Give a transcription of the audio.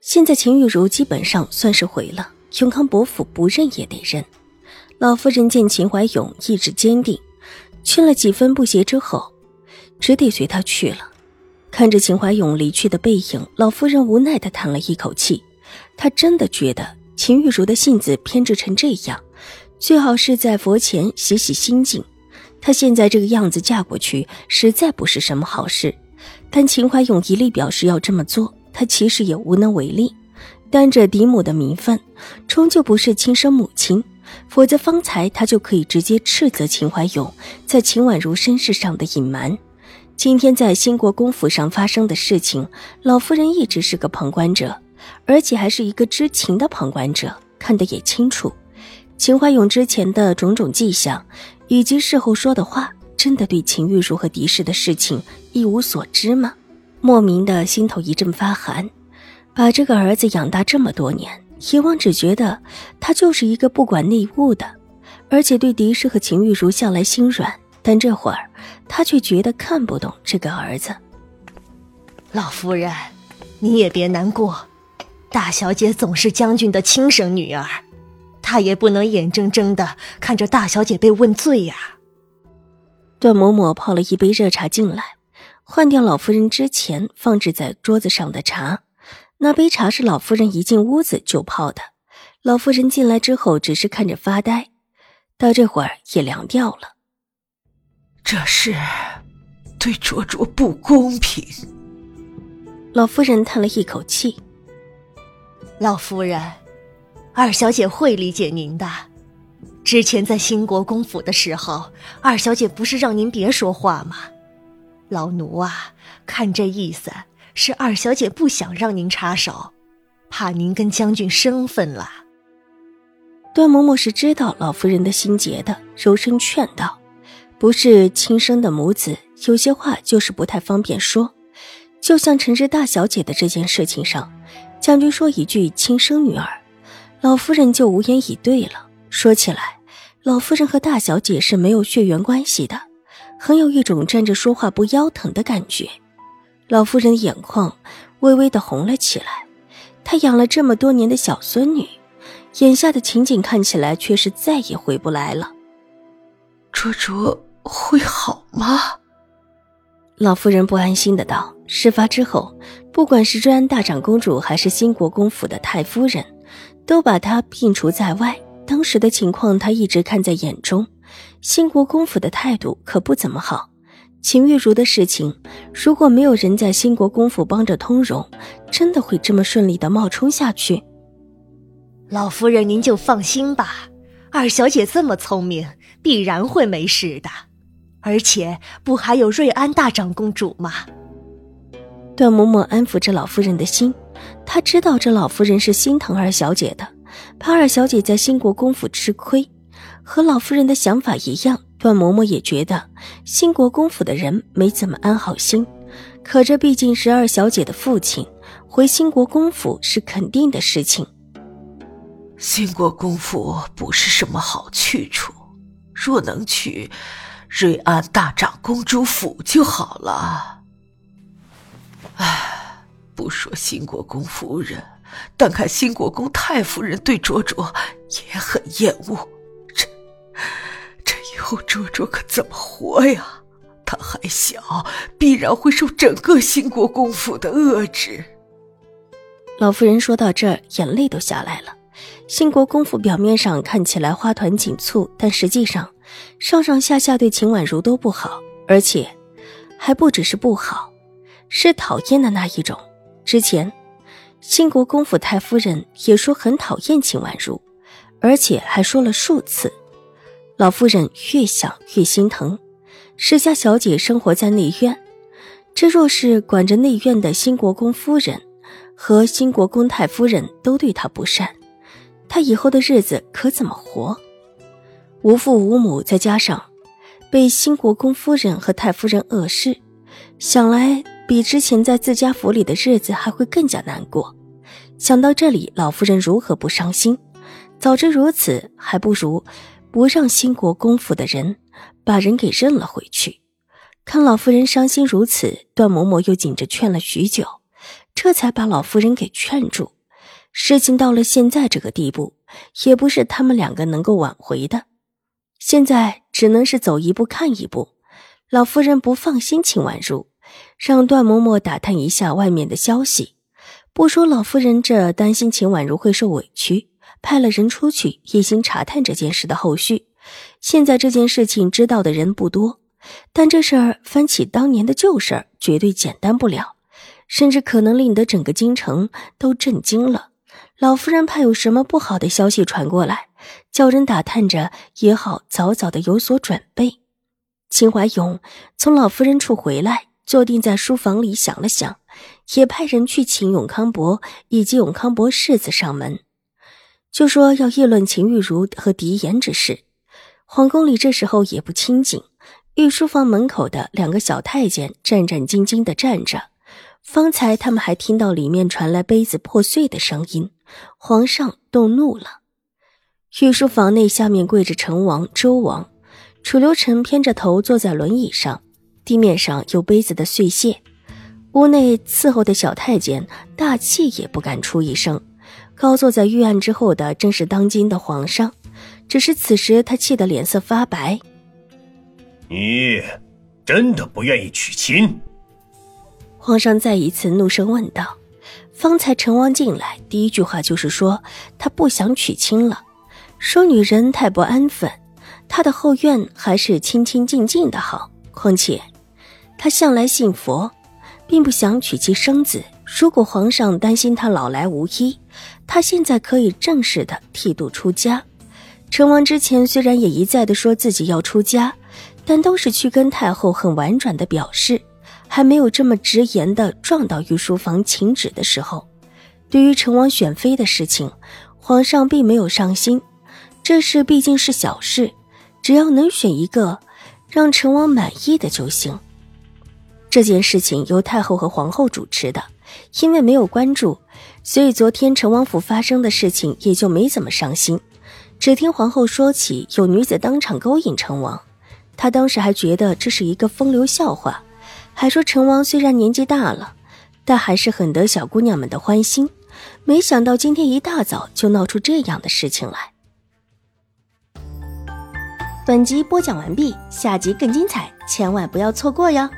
现在秦玉茹基本上算是毁了，永康伯府不认也得认。老夫人见秦怀勇意志坚定，劝了几分不协之后，只得随他去了。看着秦怀勇离去的背影，老夫人无奈的叹了一口气。她真的觉得秦玉茹的性子偏执成这样，最好是在佛前洗洗心境。她现在这个样子嫁过去，实在不是什么好事。但秦怀勇一力表示要这么做。他其实也无能为力，但这嫡母的名分，终究不是亲生母亲，否则方才他就可以直接斥责秦怀勇在秦婉如身世上的隐瞒。今天在兴国公府上发生的事情，老夫人一直是个旁观者，而且还是一个知情的旁观者，看得也清楚。秦怀勇之前的种种迹象，以及事后说的话，真的对秦玉茹和狄氏的事情一无所知吗？莫名的心头一阵发寒，把这个儿子养大这么多年，以往只觉得他就是一个不管内务的，而且对狄氏和秦玉茹向来心软，但这会儿他却觉得看不懂这个儿子。老夫人，你也别难过，大小姐总是将军的亲生女儿，她也不能眼睁睁的看着大小姐被问罪呀。段嬷嬷泡了一杯热茶进来。换掉老夫人之前放置在桌子上的茶，那杯茶是老夫人一进屋子就泡的。老夫人进来之后只是看着发呆，到这会儿也凉掉了。这是对卓卓不公平。老夫人叹了一口气：“老夫人，二小姐会理解您的。之前在兴国公府的时候，二小姐不是让您别说话吗？”老奴啊，看这意思是二小姐不想让您插手，怕您跟将军生分了。段嬷嬷是知道老夫人的心结的，柔声劝道：“不是亲生的母子，有些话就是不太方便说。就像陈氏大小姐的这件事情上，将军说一句亲生女儿，老夫人就无言以对了。说起来，老夫人和大小姐是没有血缘关系的。”很有一种站着说话不腰疼的感觉，老夫人的眼眶微微的红了起来。她养了这么多年的小孙女，眼下的情景看起来却是再也回不来了。卓卓会好吗？老夫人不安心的道。事发之后，不管是瑞安大长公主，还是新国公府的太夫人，都把她摒除在外。当时的情况，她一直看在眼中。兴国公府的态度可不怎么好。秦玉茹的事情，如果没有人在兴国公府帮着通融，真的会这么顺利的冒充下去？老夫人，您就放心吧，二小姐这么聪明，必然会没事的。而且不还有瑞安大长公主吗？段嬷嬷安抚着老夫人的心，她知道这老夫人是心疼二小姐的，怕二小姐在兴国公府吃亏。和老夫人的想法一样，段嬷嬷也觉得兴国公府的人没怎么安好心。可这毕竟是二小姐的父亲，回兴国公府是肯定的事情。兴国公府不是什么好去处，若能去瑞安大长公主府就好了。唉，不说兴国公夫人，单看兴国公太夫人对卓卓也很厌恶。这以后卓卓可怎么活呀？他还小，必然会受整个兴国公府的遏制。老夫人说到这儿，眼泪都下来了。兴国公府表面上看起来花团锦簇，但实际上上上下下对秦婉如都不好，而且还不只是不好，是讨厌的那一种。之前兴国公府太夫人也说很讨厌秦婉如，而且还说了数次。老夫人越想越心疼，施家小姐生活在内院，这若是管着内院的新国公夫人和新国公太夫人都对她不善，她以后的日子可怎么活？无父无母，再加上被新国公夫人和太夫人恶视，想来比之前在自家府里的日子还会更加难过。想到这里，老夫人如何不伤心？早知如此，还不如不让新国公府的人把人给认了回去。看老夫人伤心如此，段嬷嬷又紧着劝了许久，这才把老夫人给劝住。事情到了现在这个地步，也不是他们两个能够挽回的。现在只能是走一步看一步。老夫人不放心秦婉如，让段嬷嬷打探一下外面的消息。不说老夫人这担心秦婉如会受委屈，派了人出去一心查探这件事的后续。现在这件事情知道的人不多，但这事儿翻起当年的旧事儿，绝对简单不了，甚至可能令得整个京城都震惊了。老夫人怕有什么不好的消息传过来。叫人打探着也好，早早的有所准备。秦怀勇从老夫人处回来，坐定在书房里想了想，也派人去请永康伯以及永康伯世子上门，就说要议论秦玉茹和狄言之事。皇宫里这时候也不清静，御书房门口的两个小太监战战兢兢的站着。方才他们还听到里面传来杯子破碎的声音，皇上动怒了。御书房内，下面跪着成王、周王，楚留臣偏着头坐在轮椅上，地面上有杯子的碎屑。屋内伺候的小太监大气也不敢出一声。高坐在御案之后的正是当今的皇上，只是此时他气得脸色发白。你真的不愿意娶亲？皇上再一次怒声问道。方才成王进来，第一句话就是说他不想娶亲了。说女人太不安分，他的后院还是清清静静的好。况且，他向来信佛，并不想娶妻生子。如果皇上担心他老来无依，他现在可以正式的剃度出家。成王之前虽然也一再的说自己要出家，但都是去跟太后很婉转的表示，还没有这么直言的撞到御书房请旨的时候。对于成王选妃的事情，皇上并没有上心。这事毕竟是小事，只要能选一个让成王满意的就行。这件事情由太后和皇后主持的，因为没有关注，所以昨天成王府发生的事情也就没怎么上心。只听皇后说起有女子当场勾引成王，她当时还觉得这是一个风流笑话，还说成王虽然年纪大了，但还是很得小姑娘们的欢心。没想到今天一大早就闹出这样的事情来。本集播讲完毕，下集更精彩，千万不要错过哟。